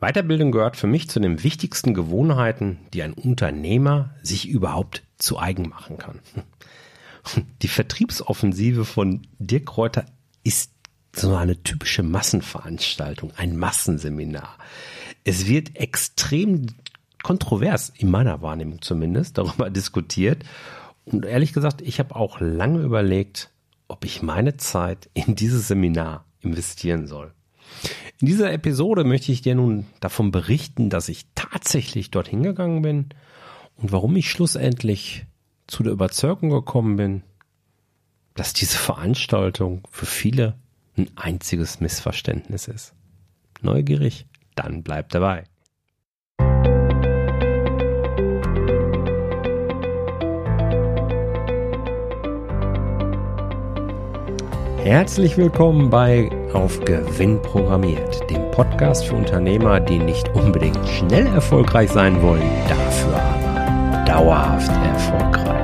Weiterbildung gehört für mich zu den wichtigsten Gewohnheiten, die ein Unternehmer sich überhaupt zu eigen machen kann. Die Vertriebsoffensive von Dirk Kräuter ist so eine typische Massenveranstaltung, ein Massenseminar. Es wird extrem kontrovers, in meiner Wahrnehmung zumindest, darüber diskutiert. Und ehrlich gesagt, ich habe auch lange überlegt, ob ich meine Zeit in dieses Seminar investieren soll. In dieser Episode möchte ich dir nun davon berichten, dass ich tatsächlich dorthin gegangen bin und warum ich schlussendlich zu der Überzeugung gekommen bin, dass diese Veranstaltung für viele ein einziges Missverständnis ist. Neugierig? Dann bleib dabei. Herzlich willkommen bei Auf Gewinn programmiert, dem Podcast für Unternehmer, die nicht unbedingt schnell erfolgreich sein wollen, dafür aber dauerhaft erfolgreich.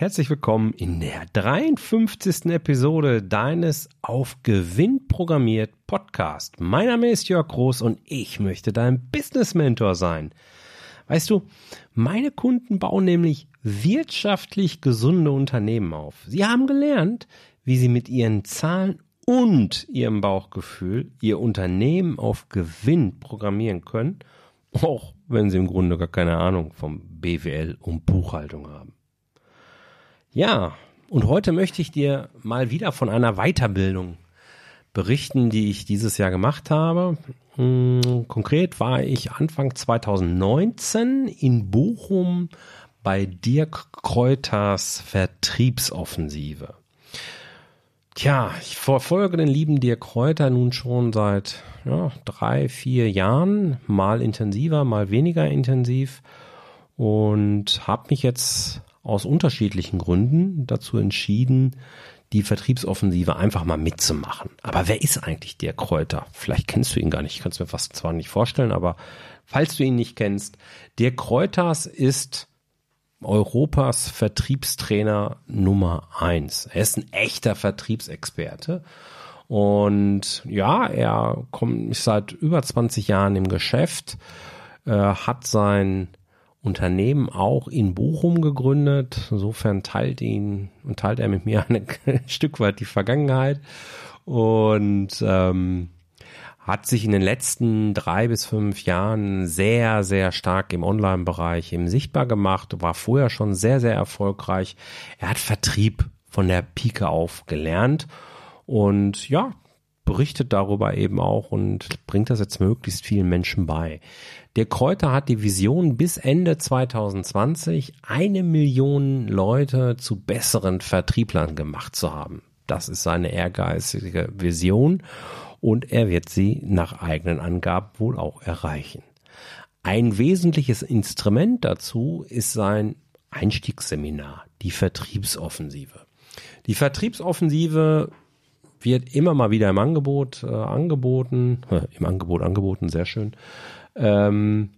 Herzlich willkommen in der 53. Episode deines Auf Gewinn programmiert Podcast. Mein Name ist Jörg Groß und ich möchte dein Business Mentor sein. Weißt du, meine Kunden bauen nämlich wirtschaftlich gesunde Unternehmen auf. Sie haben gelernt, wie sie mit ihren Zahlen und ihrem Bauchgefühl ihr Unternehmen auf Gewinn programmieren können, auch wenn sie im Grunde gar keine Ahnung vom BWL und Buchhaltung haben. Ja, und heute möchte ich dir mal wieder von einer Weiterbildung berichten, die ich dieses Jahr gemacht habe. Hm, konkret war ich Anfang 2019 in Bochum bei Dirk Kräuters Vertriebsoffensive. Tja, ich verfolge den lieben Dirk Kräuter nun schon seit ja, drei, vier Jahren, mal intensiver, mal weniger intensiv und habe mich jetzt aus unterschiedlichen Gründen dazu entschieden, die Vertriebsoffensive einfach mal mitzumachen. Aber wer ist eigentlich der Kräuter? Vielleicht kennst du ihn gar nicht. Ich kann es mir fast zwar nicht vorstellen, aber falls du ihn nicht kennst, der Kräuters ist Europas Vertriebstrainer Nummer eins. Er ist ein echter Vertriebsexperte. Und ja, er kommt seit über 20 Jahren im Geschäft, äh, hat sein Unternehmen auch in Bochum gegründet. Insofern teilt ihn und teilt er mit mir ein Stück weit die Vergangenheit und ähm, hat sich in den letzten drei bis fünf Jahren sehr, sehr stark im Online-Bereich eben sichtbar gemacht, war vorher schon sehr, sehr erfolgreich. Er hat Vertrieb von der Pike auf gelernt und ja, berichtet darüber eben auch und bringt das jetzt möglichst vielen Menschen bei. Der Kräuter hat die Vision, bis Ende 2020 eine Million Leute zu besseren Vertrieblern gemacht zu haben. Das ist seine ehrgeizige Vision und er wird sie nach eigenen Angaben wohl auch erreichen. Ein wesentliches Instrument dazu ist sein Einstiegsseminar, die Vertriebsoffensive. Die Vertriebsoffensive wird immer mal wieder im Angebot äh, angeboten, im Angebot angeboten, sehr schön. Ähm,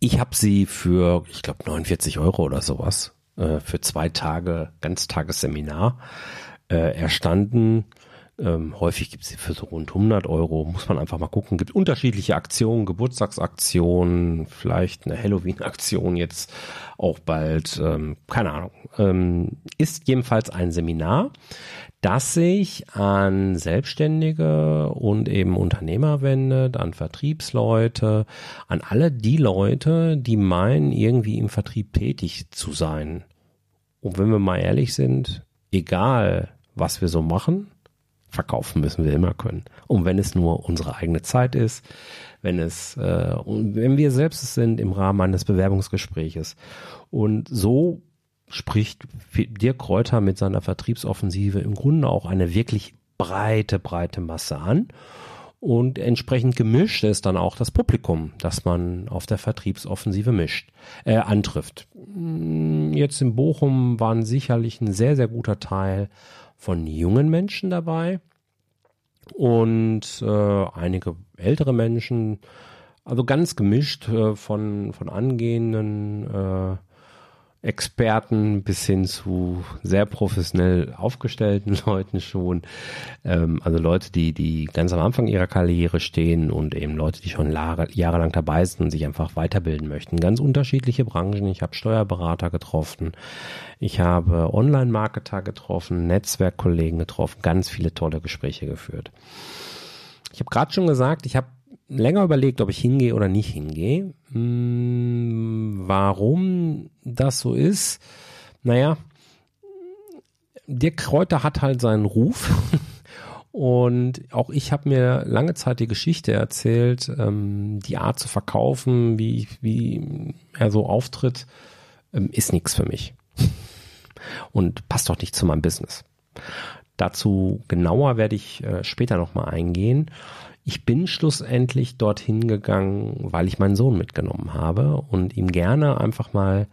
ich habe sie für, ich glaube, 49 Euro oder sowas äh, für zwei Tage Ganztagesseminar äh, erstanden. Ähm, häufig gibt es sie für so rund 100 Euro. Muss man einfach mal gucken. Gibt unterschiedliche Aktionen, Geburtstagsaktionen, vielleicht eine Halloween-Aktion jetzt auch bald. Ähm, keine Ahnung. Ähm, ist jedenfalls ein Seminar, das sich an Selbstständige und eben Unternehmer wendet, an Vertriebsleute, an alle die Leute, die meinen, irgendwie im Vertrieb tätig zu sein. Und wenn wir mal ehrlich sind, egal was wir so machen, verkaufen müssen wir immer können. Und wenn es nur unsere eigene Zeit ist, wenn es, äh, wenn wir selbst es sind im Rahmen eines Bewerbungsgespräches. Und so spricht Dirk Kräuter mit seiner Vertriebsoffensive im Grunde auch eine wirklich breite, breite Masse an. Und entsprechend gemischt ist dann auch das Publikum, das man auf der Vertriebsoffensive mischt, äh, antrifft. Hm, jetzt in Bochum waren sicherlich ein sehr, sehr guter Teil von jungen Menschen dabei und äh, einige ältere Menschen, also ganz gemischt äh, von, von angehenden äh, Experten bis hin zu sehr professionell aufgestellten Leuten schon. Ähm, also Leute, die, die ganz am Anfang ihrer Karriere stehen und eben Leute, die schon Jahre, jahrelang dabei sind und sich einfach weiterbilden möchten. Ganz unterschiedliche Branchen. Ich habe Steuerberater getroffen. Ich habe Online-Marketer getroffen, Netzwerkkollegen getroffen, ganz viele tolle Gespräche geführt. Ich habe gerade schon gesagt, ich habe länger überlegt, ob ich hingehe oder nicht hingehe. Hm, warum das so ist? Naja, Dirk Kräuter hat halt seinen Ruf. Und auch ich habe mir lange Zeit die Geschichte erzählt, ähm, die Art zu verkaufen, wie, wie er so auftritt, ähm, ist nichts für mich. Und passt doch nicht zu meinem Business. Dazu genauer werde ich äh, später nochmal eingehen. Ich bin schlussendlich dorthin gegangen, weil ich meinen Sohn mitgenommen habe und ihm gerne einfach mal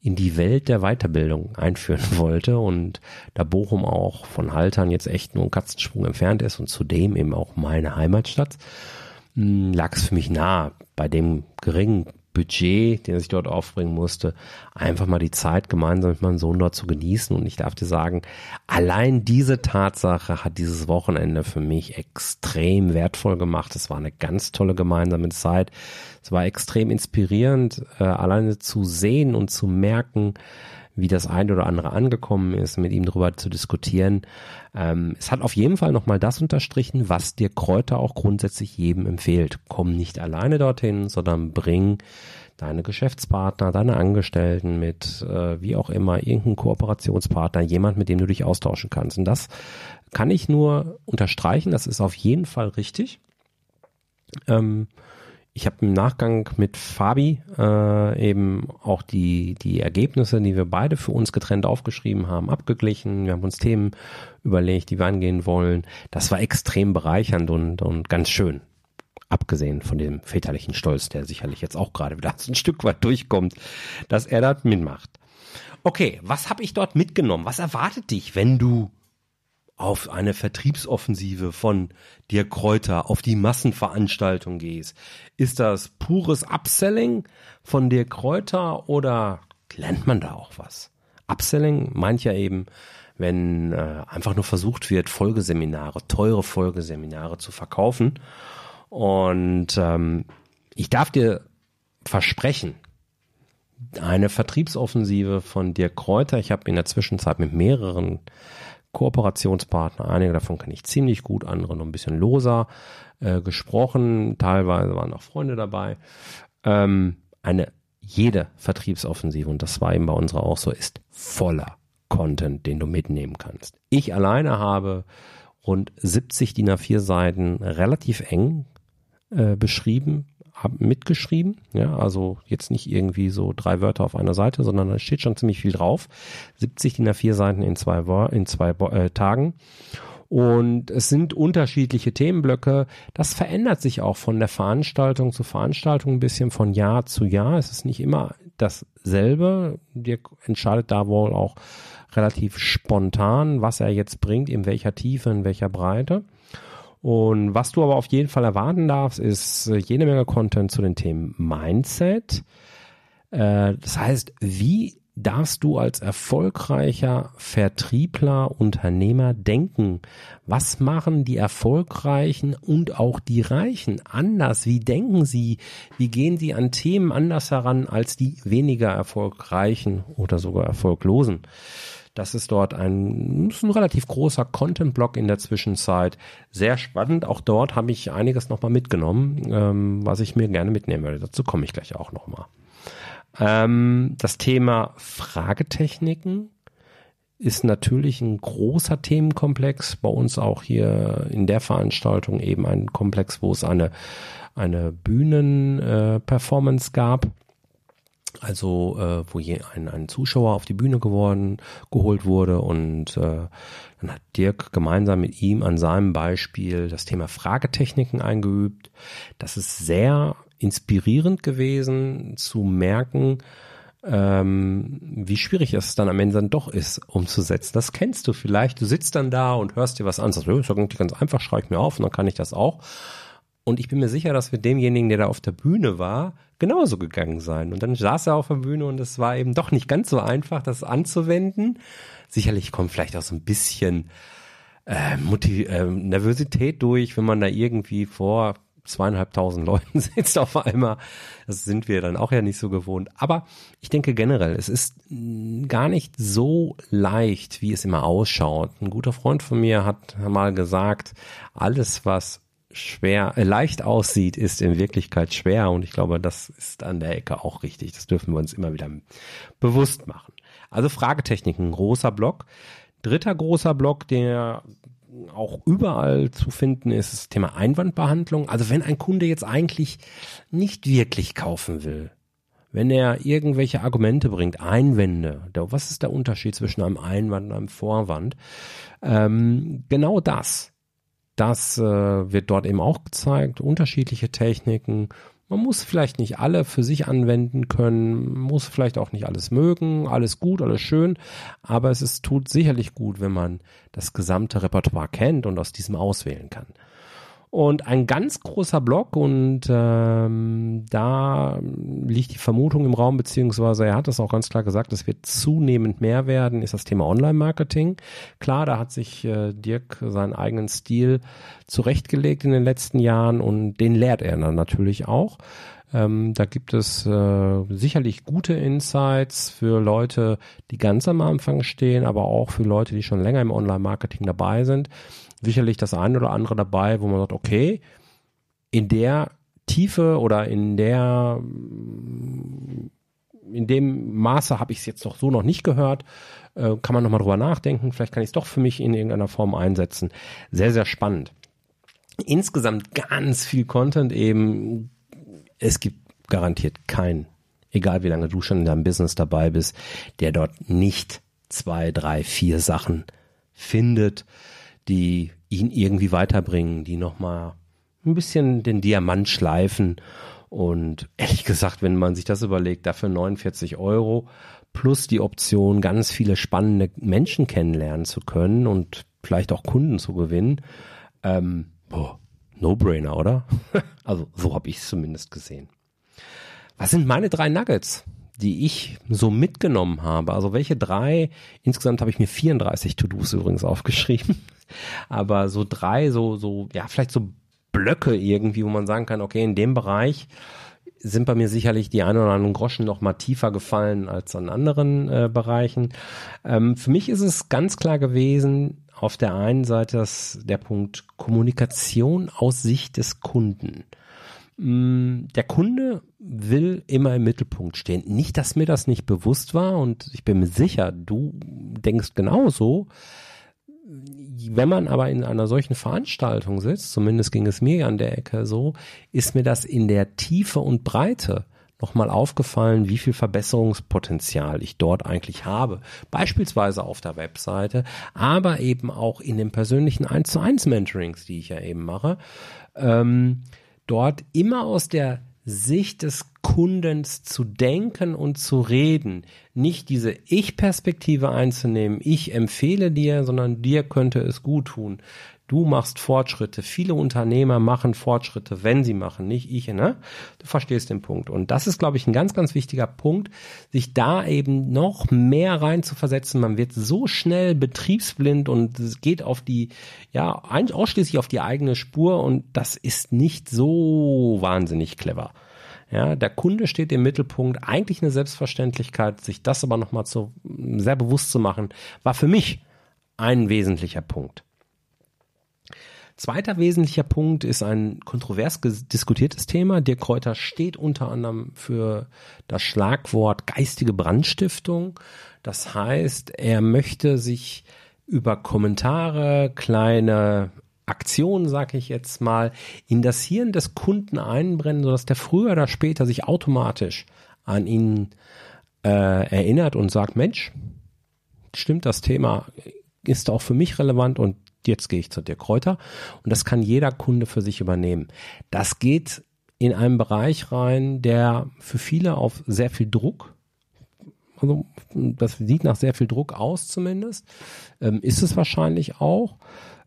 in die Welt der Weiterbildung einführen wollte und da Bochum auch von Haltern jetzt echt nur ein Katzensprung entfernt ist und zudem eben auch meine Heimatstadt, hm, lag es für mich nah, bei dem geringen Budget, den ich dort aufbringen musste, einfach mal die Zeit gemeinsam mit meinem Sohn dort zu genießen. Und ich darf dir sagen, allein diese Tatsache hat dieses Wochenende für mich extrem wertvoll gemacht. Es war eine ganz tolle gemeinsame Zeit. Es war extrem inspirierend, äh, alleine zu sehen und zu merken, wie das eine oder andere angekommen ist, mit ihm darüber zu diskutieren. Ähm, es hat auf jeden Fall nochmal das unterstrichen, was dir Kräuter auch grundsätzlich jedem empfiehlt. Komm nicht alleine dorthin, sondern bring deine Geschäftspartner, deine Angestellten mit, äh, wie auch immer, irgendeinen Kooperationspartner, jemand, mit dem du dich austauschen kannst. Und das kann ich nur unterstreichen, das ist auf jeden Fall richtig. Ähm, ich habe im Nachgang mit Fabi äh, eben auch die, die Ergebnisse, die wir beide für uns getrennt aufgeschrieben haben, abgeglichen. Wir haben uns Themen überlegt, die wir angehen wollen. Das war extrem bereichernd und, und ganz schön. Abgesehen von dem väterlichen Stolz, der sicherlich jetzt auch gerade wieder ein Stück weit durchkommt, dass er dort mitmacht. Okay, was habe ich dort mitgenommen? Was erwartet dich, wenn du auf eine Vertriebsoffensive von dir Kräuter, auf die Massenveranstaltung gehst? Ist das pures Upselling von dir Kräuter oder lernt man da auch was? Upselling meint ja eben, wenn äh, einfach nur versucht wird, Folgeseminare, teure Folgeseminare zu verkaufen. Und ähm, ich darf dir versprechen, eine Vertriebsoffensive von dir Kräuter, ich habe in der Zwischenzeit mit mehreren Kooperationspartner. Einige davon kenne ich ziemlich gut, andere noch ein bisschen loser äh, gesprochen. Teilweise waren auch Freunde dabei. Ähm, eine jede Vertriebsoffensive, und das war eben bei unserer auch so, ist voller Content, den du mitnehmen kannst. Ich alleine habe rund 70 DIN A4 Seiten relativ eng äh, beschrieben, mitgeschrieben. Ja, also jetzt nicht irgendwie so drei Wörter auf einer Seite, sondern da steht schon ziemlich viel drauf. 70 DIN A4 Seiten in zwei, in zwei äh, Tagen. Und es sind unterschiedliche Themenblöcke. Das verändert sich auch von der Veranstaltung zu Veranstaltung ein bisschen von Jahr zu Jahr. Es ist nicht immer dasselbe. Dir entscheidet da wohl auch relativ spontan, was er jetzt bringt, in welcher Tiefe, in welcher Breite. Und was du aber auf jeden Fall erwarten darfst, ist äh, jede Menge Content zu den Themen Mindset. Äh, das heißt, wie darfst du als erfolgreicher Vertriebler, Unternehmer denken? Was machen die Erfolgreichen und auch die Reichen anders? Wie denken sie? Wie gehen sie an Themen anders heran als die weniger erfolgreichen oder sogar erfolglosen? Das ist dort ein, ist ein relativ großer Content-Block in der Zwischenzeit. Sehr spannend. Auch dort habe ich einiges nochmal mitgenommen, ähm, was ich mir gerne mitnehmen würde. Dazu komme ich gleich auch nochmal. Ähm, das Thema Fragetechniken ist natürlich ein großer Themenkomplex. Bei uns auch hier in der Veranstaltung eben ein Komplex, wo es eine, eine Bühnenperformance äh, gab also äh, wo je ein, ein Zuschauer auf die Bühne geworden, geholt wurde und äh, dann hat Dirk gemeinsam mit ihm an seinem Beispiel das Thema Fragetechniken eingeübt. Das ist sehr inspirierend gewesen zu merken, ähm, wie schwierig es dann am Ende dann doch ist, umzusetzen. Das kennst du vielleicht. Du sitzt dann da und hörst dir was an, sagst, das ist ja ganz einfach, schreibe ich mir auf und dann kann ich das auch. Und ich bin mir sicher, dass mit demjenigen, der da auf der Bühne war, genauso gegangen sein. Und dann saß er auf der Bühne und es war eben doch nicht ganz so einfach, das anzuwenden. Sicherlich kommt vielleicht auch so ein bisschen äh, Motiv äh, Nervosität durch, wenn man da irgendwie vor zweieinhalbtausend Leuten sitzt auf einmal. Das sind wir dann auch ja nicht so gewohnt. Aber ich denke generell, es ist gar nicht so leicht, wie es immer ausschaut. Ein guter Freund von mir hat mal gesagt, alles, was schwer, äh, leicht aussieht, ist in Wirklichkeit schwer. Und ich glaube, das ist an der Ecke auch richtig. Das dürfen wir uns immer wieder bewusst machen. Also Fragetechniken, großer Block. Dritter großer Block, der auch überall zu finden ist, das Thema Einwandbehandlung. Also wenn ein Kunde jetzt eigentlich nicht wirklich kaufen will, wenn er irgendwelche Argumente bringt, Einwände, was ist der Unterschied zwischen einem Einwand und einem Vorwand? Ähm, genau das das äh, wird dort eben auch gezeigt, unterschiedliche Techniken. Man muss vielleicht nicht alle für sich anwenden können, muss vielleicht auch nicht alles mögen, alles gut, alles schön, aber es ist, tut sicherlich gut, wenn man das gesamte Repertoire kennt und aus diesem auswählen kann. Und ein ganz großer Block und ähm, da liegt die Vermutung im Raum, beziehungsweise er hat es auch ganz klar gesagt, es wird zunehmend mehr werden, ist das Thema Online-Marketing. Klar, da hat sich äh, Dirk seinen eigenen Stil zurechtgelegt in den letzten Jahren und den lehrt er dann natürlich auch. Ähm, da gibt es äh, sicherlich gute Insights für Leute, die ganz am Anfang stehen, aber auch für Leute, die schon länger im Online-Marketing dabei sind sicherlich das eine oder andere dabei, wo man sagt, okay, in der Tiefe oder in der in dem Maße habe ich es jetzt doch so noch nicht gehört. Äh, kann man nochmal drüber nachdenken. Vielleicht kann ich es doch für mich in irgendeiner Form einsetzen. Sehr, sehr spannend. Insgesamt ganz viel Content eben. Es gibt garantiert keinen, egal wie lange du schon in deinem Business dabei bist, der dort nicht zwei, drei, vier Sachen findet, die ihn irgendwie weiterbringen, die nochmal ein bisschen den Diamant schleifen. Und ehrlich gesagt, wenn man sich das überlegt, dafür 49 Euro plus die Option, ganz viele spannende Menschen kennenlernen zu können und vielleicht auch Kunden zu gewinnen, ähm, boah, No-Brainer, oder? also so habe ich es zumindest gesehen. Was sind meine drei Nuggets? Die ich so mitgenommen habe. Also welche drei, insgesamt habe ich mir 34 To-Dos übrigens aufgeschrieben, aber so drei, so, so, ja, vielleicht so Blöcke irgendwie, wo man sagen kann, okay, in dem Bereich sind bei mir sicherlich die ein oder anderen Groschen noch mal tiefer gefallen als an anderen äh, Bereichen. Ähm, für mich ist es ganz klar gewesen, auf der einen Seite das, der Punkt Kommunikation aus Sicht des Kunden. Mm, der Kunde will immer im Mittelpunkt stehen. Nicht, dass mir das nicht bewusst war und ich bin mir sicher, du denkst genauso. Wenn man aber in einer solchen Veranstaltung sitzt, zumindest ging es mir an der Ecke so, ist mir das in der Tiefe und Breite nochmal aufgefallen, wie viel Verbesserungspotenzial ich dort eigentlich habe. Beispielsweise auf der Webseite, aber eben auch in den persönlichen 1 zu 1 Mentorings, die ich ja eben mache. Ähm, dort immer aus der Sicht des Kundens zu denken und zu reden, nicht diese Ich-Perspektive einzunehmen, ich empfehle dir, sondern dir könnte es gut tun. Du machst Fortschritte. Viele Unternehmer machen Fortschritte, wenn sie machen, nicht ich, ne? Du verstehst den Punkt. Und das ist, glaube ich, ein ganz, ganz wichtiger Punkt, sich da eben noch mehr rein zu versetzen. Man wird so schnell betriebsblind und es geht auf die, ja, ausschließlich auf die eigene Spur und das ist nicht so wahnsinnig clever. Ja, der Kunde steht im Mittelpunkt, eigentlich eine Selbstverständlichkeit, sich das aber nochmal zu, sehr bewusst zu machen, war für mich ein wesentlicher Punkt. Zweiter wesentlicher Punkt ist ein kontrovers diskutiertes Thema. Dirk Kräuter steht unter anderem für das Schlagwort geistige Brandstiftung. Das heißt, er möchte sich über Kommentare, kleine Aktionen, sage ich jetzt mal, in das Hirn des Kunden einbrennen, sodass der früher oder später sich automatisch an ihn äh, erinnert und sagt, Mensch, stimmt, das Thema ist auch für mich relevant und jetzt gehe ich zu dir Kräuter und das kann jeder Kunde für sich übernehmen. Das geht in einen Bereich rein, der für viele auf sehr viel Druck, also das sieht nach sehr viel Druck aus zumindest, ähm, ist es wahrscheinlich auch.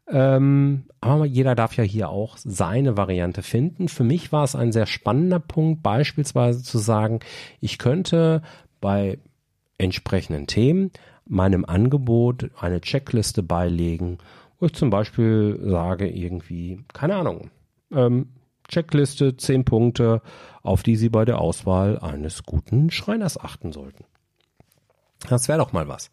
Ähm, aber jeder darf ja hier auch seine Variante finden. Für mich war es ein sehr spannender Punkt, beispielsweise zu sagen, ich könnte bei entsprechenden Themen meinem Angebot eine Checkliste beilegen, wo ich zum Beispiel sage, irgendwie, keine Ahnung, ähm, Checkliste, zehn Punkte, auf die Sie bei der Auswahl eines guten Schreiners achten sollten. Das wäre doch mal was.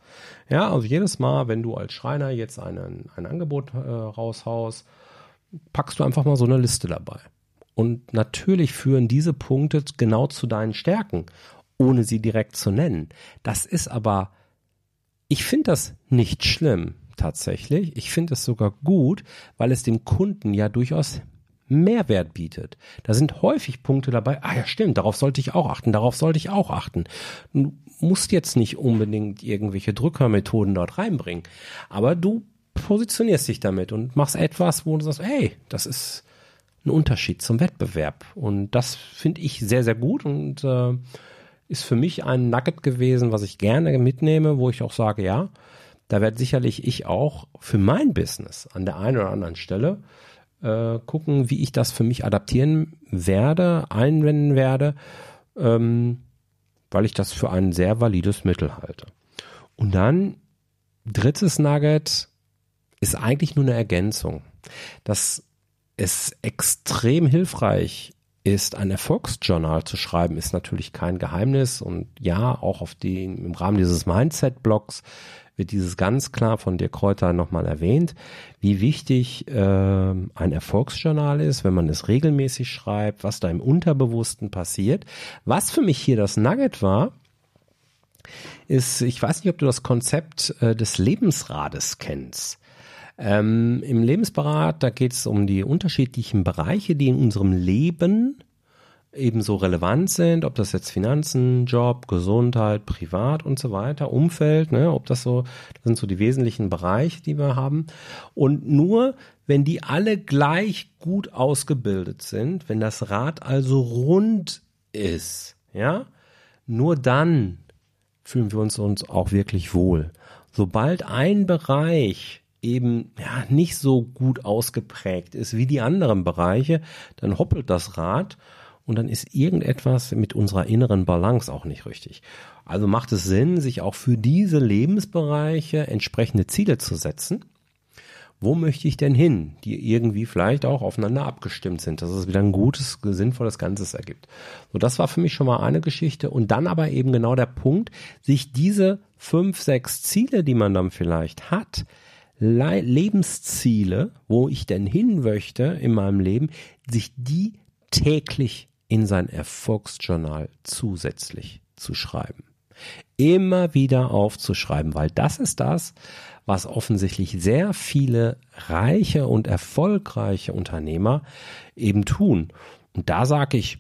Ja, also jedes Mal, wenn du als Schreiner jetzt einen, ein Angebot äh, raushaust, packst du einfach mal so eine Liste dabei. Und natürlich führen diese Punkte genau zu deinen Stärken, ohne sie direkt zu nennen. Das ist aber, ich finde das nicht schlimm tatsächlich. Ich finde es sogar gut, weil es dem Kunden ja durchaus Mehrwert bietet. Da sind häufig Punkte dabei, ah ja stimmt, darauf sollte ich auch achten, darauf sollte ich auch achten. Du musst jetzt nicht unbedingt irgendwelche Drückermethoden dort reinbringen, aber du positionierst dich damit und machst etwas, wo du sagst, hey, das ist ein Unterschied zum Wettbewerb. Und das finde ich sehr, sehr gut und äh, ist für mich ein Nugget gewesen, was ich gerne mitnehme, wo ich auch sage, ja, da werde sicherlich ich auch für mein Business an der einen oder anderen Stelle äh, gucken, wie ich das für mich adaptieren werde, einwenden werde, ähm, weil ich das für ein sehr valides Mittel halte. Und dann drittes Nugget ist eigentlich nur eine Ergänzung. Dass es extrem hilfreich ist, ein Erfolgsjournal zu schreiben, ist natürlich kein Geheimnis und ja, auch auf die, im Rahmen dieses Mindset-Blogs wird dieses ganz klar von dir Kräuter nochmal erwähnt, wie wichtig äh, ein Erfolgsjournal ist, wenn man es regelmäßig schreibt, was da im Unterbewussten passiert. Was für mich hier das Nugget war, ist, ich weiß nicht, ob du das Konzept äh, des Lebensrades kennst. Ähm, Im Lebensberat, da geht es um die unterschiedlichen Bereiche, die in unserem Leben ebenso relevant sind, ob das jetzt Finanzen, Job, Gesundheit, Privat und so weiter, Umfeld, ne, ob das so, das sind so die wesentlichen Bereiche, die wir haben. Und nur wenn die alle gleich gut ausgebildet sind, wenn das Rad also rund ist, ja, nur dann fühlen wir uns uns auch wirklich wohl. Sobald ein Bereich eben ja nicht so gut ausgeprägt ist wie die anderen Bereiche, dann hoppelt das Rad und dann ist irgendetwas mit unserer inneren Balance auch nicht richtig. Also macht es Sinn, sich auch für diese Lebensbereiche entsprechende Ziele zu setzen. Wo möchte ich denn hin, die irgendwie vielleicht auch aufeinander abgestimmt sind, dass es wieder ein gutes, sinnvolles Ganzes ergibt. So, das war für mich schon mal eine Geschichte. Und dann aber eben genau der Punkt, sich diese fünf, sechs Ziele, die man dann vielleicht hat, Lebensziele, wo ich denn hin möchte in meinem Leben, sich die täglich in sein Erfolgsjournal zusätzlich zu schreiben. Immer wieder aufzuschreiben, weil das ist das, was offensichtlich sehr viele reiche und erfolgreiche Unternehmer eben tun. Und da sage ich,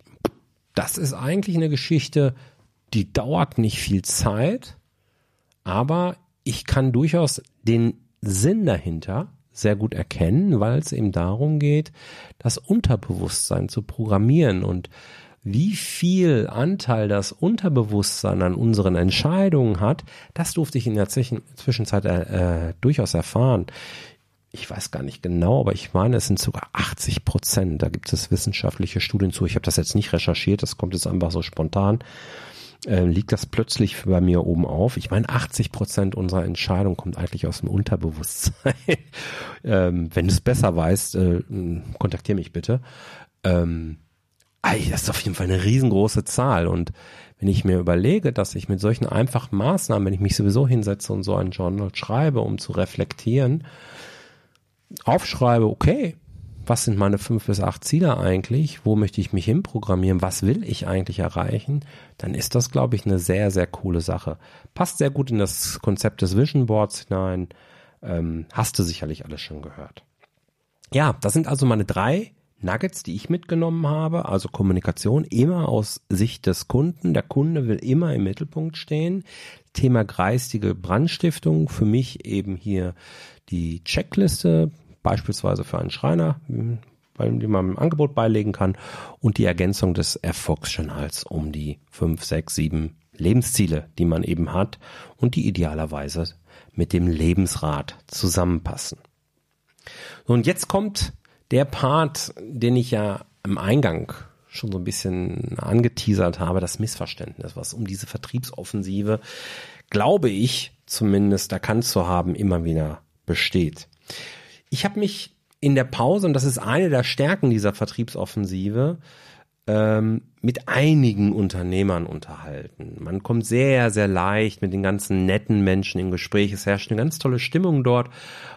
das ist eigentlich eine Geschichte, die dauert nicht viel Zeit, aber ich kann durchaus den Sinn dahinter sehr gut erkennen, weil es eben darum geht, das Unterbewusstsein zu programmieren und wie viel Anteil das Unterbewusstsein an unseren Entscheidungen hat, das durfte ich in der Zwischenzeit äh, äh, durchaus erfahren. Ich weiß gar nicht genau, aber ich meine, es sind sogar 80 Prozent. Da gibt es wissenschaftliche Studien zu. Ich habe das jetzt nicht recherchiert, das kommt jetzt einfach so spontan äh, liegt das plötzlich bei mir oben auf. Ich meine, 80 Prozent unserer Entscheidung kommt eigentlich aus dem Unterbewusstsein. ähm, wenn du es besser weißt, äh, kontaktiere mich bitte. Ähm, das ist auf jeden Fall eine riesengroße Zahl. Und wenn ich mir überlege, dass ich mit solchen einfachen Maßnahmen, wenn ich mich sowieso hinsetze und so ein Journal schreibe, um zu reflektieren, aufschreibe, okay, was sind meine fünf bis acht Ziele eigentlich? Wo möchte ich mich hinprogrammieren? Was will ich eigentlich erreichen? Dann ist das, glaube ich, eine sehr, sehr coole Sache. Passt sehr gut in das Konzept des Vision Boards hinein. Ähm, hast du sicherlich alles schon gehört. Ja, das sind also meine drei Nuggets, die ich mitgenommen habe. Also Kommunikation immer aus Sicht des Kunden. Der Kunde will immer im Mittelpunkt stehen. Thema geistige Brandstiftung. Für mich eben hier die Checkliste beispielsweise für einen Schreiner, bei dem man ein Angebot beilegen kann und die Ergänzung des Erfolgsjournals um die fünf, sechs, sieben Lebensziele, die man eben hat und die idealerweise mit dem Lebensrat zusammenpassen. Und jetzt kommt der Part, den ich ja im Eingang schon so ein bisschen angeteasert habe, das Missverständnis, was um diese Vertriebsoffensive, glaube ich, zumindest erkannt zu haben, immer wieder besteht. Ich habe mich in der Pause, und das ist eine der Stärken dieser Vertriebsoffensive, ähm, mit einigen Unternehmern unterhalten. Man kommt sehr, sehr leicht mit den ganzen netten Menschen in Gespräch. Es herrscht eine ganz tolle Stimmung dort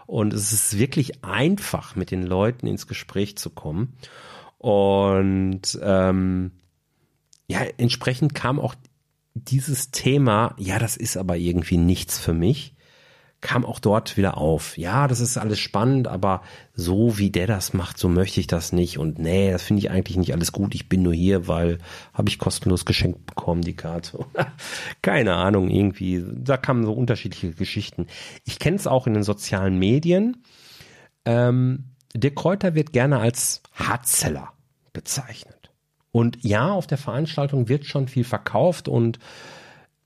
und es ist wirklich einfach, mit den Leuten ins Gespräch zu kommen. Und ähm, ja, entsprechend kam auch dieses Thema, ja, das ist aber irgendwie nichts für mich kam auch dort wieder auf. Ja, das ist alles spannend, aber so wie der das macht, so möchte ich das nicht. Und nee, das finde ich eigentlich nicht alles gut. Ich bin nur hier, weil habe ich kostenlos geschenkt bekommen, die Karte. Keine Ahnung, irgendwie. Da kamen so unterschiedliche Geschichten. Ich kenne es auch in den sozialen Medien. Ähm, der Kräuter wird gerne als Hardseller bezeichnet. Und ja, auf der Veranstaltung wird schon viel verkauft und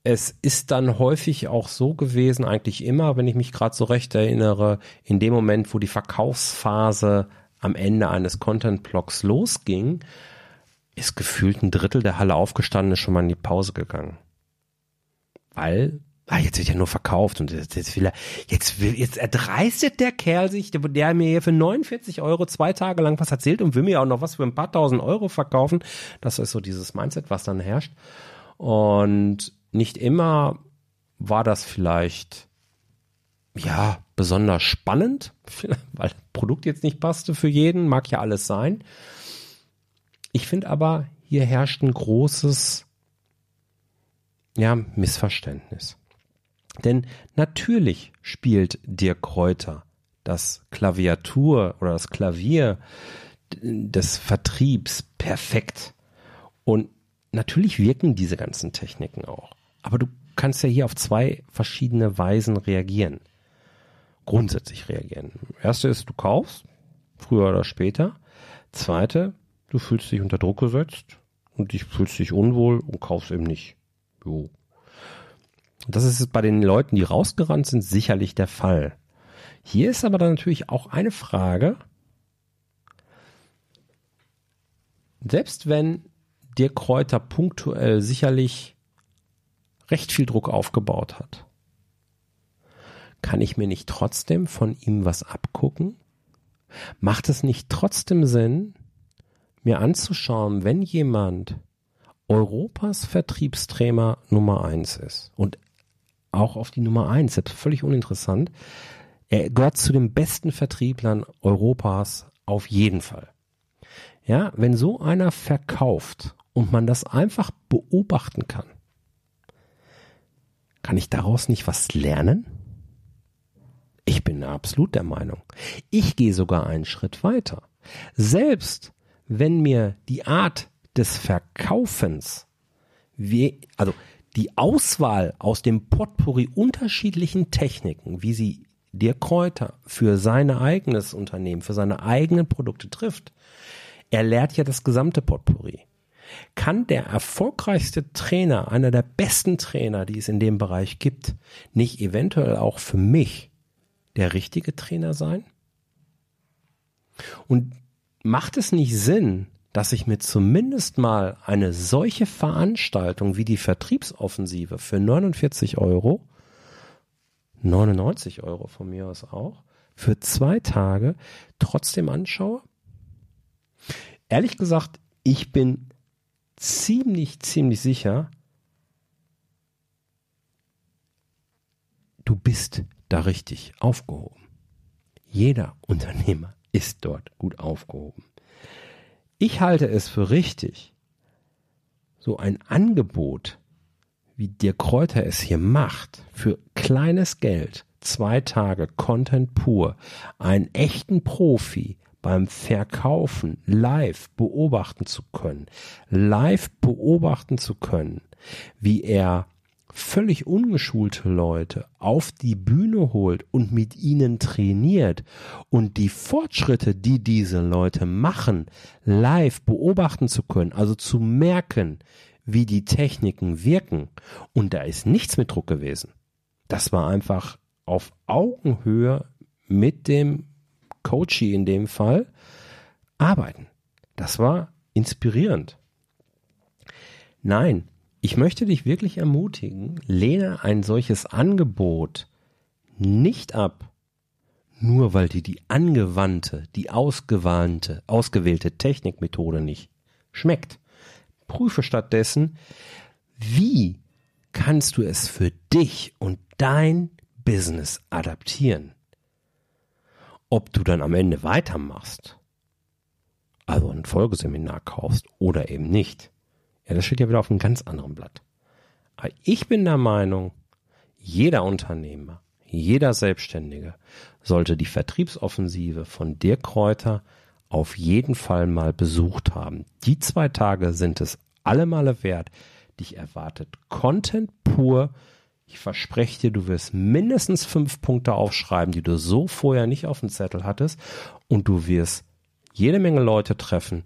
es ist dann häufig auch so gewesen, eigentlich immer, wenn ich mich gerade so recht erinnere, in dem Moment, wo die Verkaufsphase am Ende eines Content-Blocks losging, ist gefühlt ein Drittel der Halle aufgestanden, ist schon mal in die Pause gegangen. Weil, ah, jetzt wird ja nur verkauft und jetzt, jetzt will er, jetzt will, jetzt erdreistet der Kerl sich, der, der mir hier für 49 Euro zwei Tage lang was erzählt und will mir auch noch was für ein paar tausend Euro verkaufen. Das ist so dieses Mindset, was dann herrscht. Und nicht immer war das vielleicht ja besonders spannend, weil das Produkt jetzt nicht passte für jeden, mag ja alles sein. Ich finde aber, hier herrscht ein großes ja, Missverständnis. Denn natürlich spielt Dirk Kräuter das Klaviatur oder das Klavier des Vertriebs perfekt. Und natürlich wirken diese ganzen Techniken auch. Aber du kannst ja hier auf zwei verschiedene Weisen reagieren. Grundsätzlich reagieren. Erste ist, du kaufst, früher oder später. Zweite, du fühlst dich unter Druck gesetzt und dich fühlst dich unwohl und kaufst eben nicht. Jo. Das ist bei den Leuten, die rausgerannt sind, sicherlich der Fall. Hier ist aber dann natürlich auch eine Frage, selbst wenn dir Kräuter punktuell sicherlich recht viel Druck aufgebaut hat. Kann ich mir nicht trotzdem von ihm was abgucken? Macht es nicht trotzdem Sinn, mir anzuschauen, wenn jemand Europas Vertriebstrainer Nummer eins ist und auch auf die Nummer eins, ist völlig uninteressant. Er gehört zu den besten Vertrieblern Europas auf jeden Fall. Ja, wenn so einer verkauft und man das einfach beobachten kann, kann ich daraus nicht was lernen? Ich bin absolut der Meinung. Ich gehe sogar einen Schritt weiter. Selbst wenn mir die Art des Verkaufens, wie, also die Auswahl aus dem Potpourri unterschiedlichen Techniken, wie sie der Kräuter für sein eigenes Unternehmen, für seine eigenen Produkte trifft, er lehrt ja das gesamte Potpourri kann der erfolgreichste Trainer, einer der besten Trainer, die es in dem Bereich gibt, nicht eventuell auch für mich der richtige Trainer sein? Und macht es nicht Sinn, dass ich mir zumindest mal eine solche Veranstaltung wie die Vertriebsoffensive für 49 Euro, 99 Euro von mir aus auch, für zwei Tage trotzdem anschaue? Ehrlich gesagt, ich bin ziemlich, ziemlich sicher, du bist da richtig aufgehoben. Jeder Unternehmer ist dort gut aufgehoben. Ich halte es für richtig, so ein Angebot, wie der Kräuter es hier macht, für kleines Geld, zwei Tage Content pur, einen echten Profi, beim Verkaufen live beobachten zu können, live beobachten zu können, wie er völlig ungeschulte Leute auf die Bühne holt und mit ihnen trainiert und die Fortschritte, die diese Leute machen, live beobachten zu können, also zu merken, wie die Techniken wirken. Und da ist nichts mit Druck gewesen. Das war einfach auf Augenhöhe mit dem Coachie in dem Fall, arbeiten. Das war inspirierend. Nein, ich möchte dich wirklich ermutigen, lehne ein solches Angebot nicht ab, nur weil dir die angewandte, die ausgewandte, ausgewählte Technikmethode nicht schmeckt. Prüfe stattdessen, wie kannst du es für dich und dein Business adaptieren. Ob du dann am Ende weitermachst, also ein Folgeseminar kaufst oder eben nicht, ja, das steht ja wieder auf einem ganz anderen Blatt. Aber ich bin der Meinung, jeder Unternehmer, jeder Selbstständige sollte die Vertriebsoffensive von Dirk Kräuter auf jeden Fall mal besucht haben. Die zwei Tage sind es alle Male wert. Dich erwartet Content pur. Ich verspreche dir, du wirst mindestens fünf Punkte aufschreiben, die du so vorher nicht auf dem Zettel hattest. Und du wirst jede Menge Leute treffen,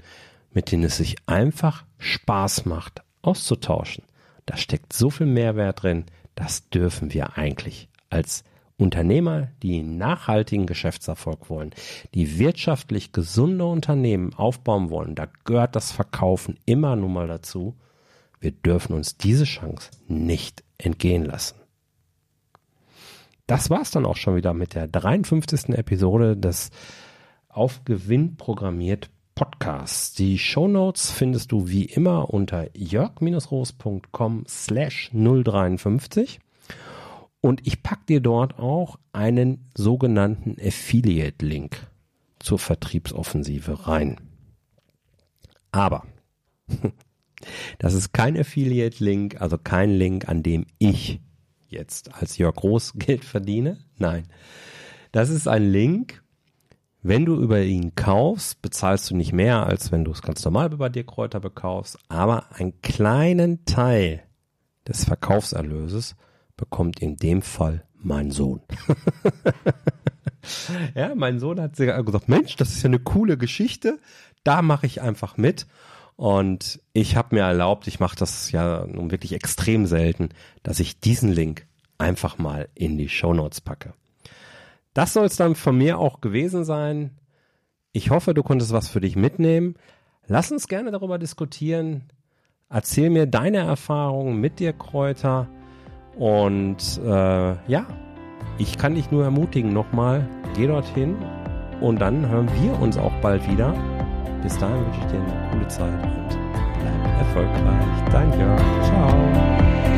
mit denen es sich einfach Spaß macht, auszutauschen. Da steckt so viel Mehrwert drin, das dürfen wir eigentlich als Unternehmer, die nachhaltigen Geschäftserfolg wollen, die wirtschaftlich gesunde Unternehmen aufbauen wollen, da gehört das Verkaufen immer nun mal dazu. Wir dürfen uns diese Chance nicht entgehen lassen. Das war's dann auch schon wieder mit der 53. Episode des Auf Gewinn programmiert Podcasts. Die Show Notes findest du wie immer unter jörg-roos.com slash 053. Und ich pack dir dort auch einen sogenannten Affiliate-Link zur Vertriebsoffensive rein. Aber das ist kein Affiliate-Link, also kein Link, an dem ich jetzt als Jörg Groß Geld verdiene. Nein. Das ist ein Link, wenn du über ihn kaufst, bezahlst du nicht mehr, als wenn du es ganz normal bei dir Kräuter bekaufst, aber einen kleinen Teil des Verkaufserlöses bekommt in dem Fall mein Sohn. ja, mein Sohn hat gesagt, Mensch, das ist ja eine coole Geschichte. Da mache ich einfach mit. Und ich habe mir erlaubt, ich mache das ja nun wirklich extrem selten, dass ich diesen Link einfach mal in die Show Notes packe. Das soll es dann von mir auch gewesen sein. Ich hoffe, du konntest was für dich mitnehmen. Lass uns gerne darüber diskutieren. Erzähl mir deine Erfahrungen mit dir Kräuter. Und äh, ja, ich kann dich nur ermutigen, nochmal, geh dorthin und dann hören wir uns auch bald wieder. Bis dahin wünsche ich dir eine coole Zeit und bleib erfolgreich. Dein Jörg. Ciao.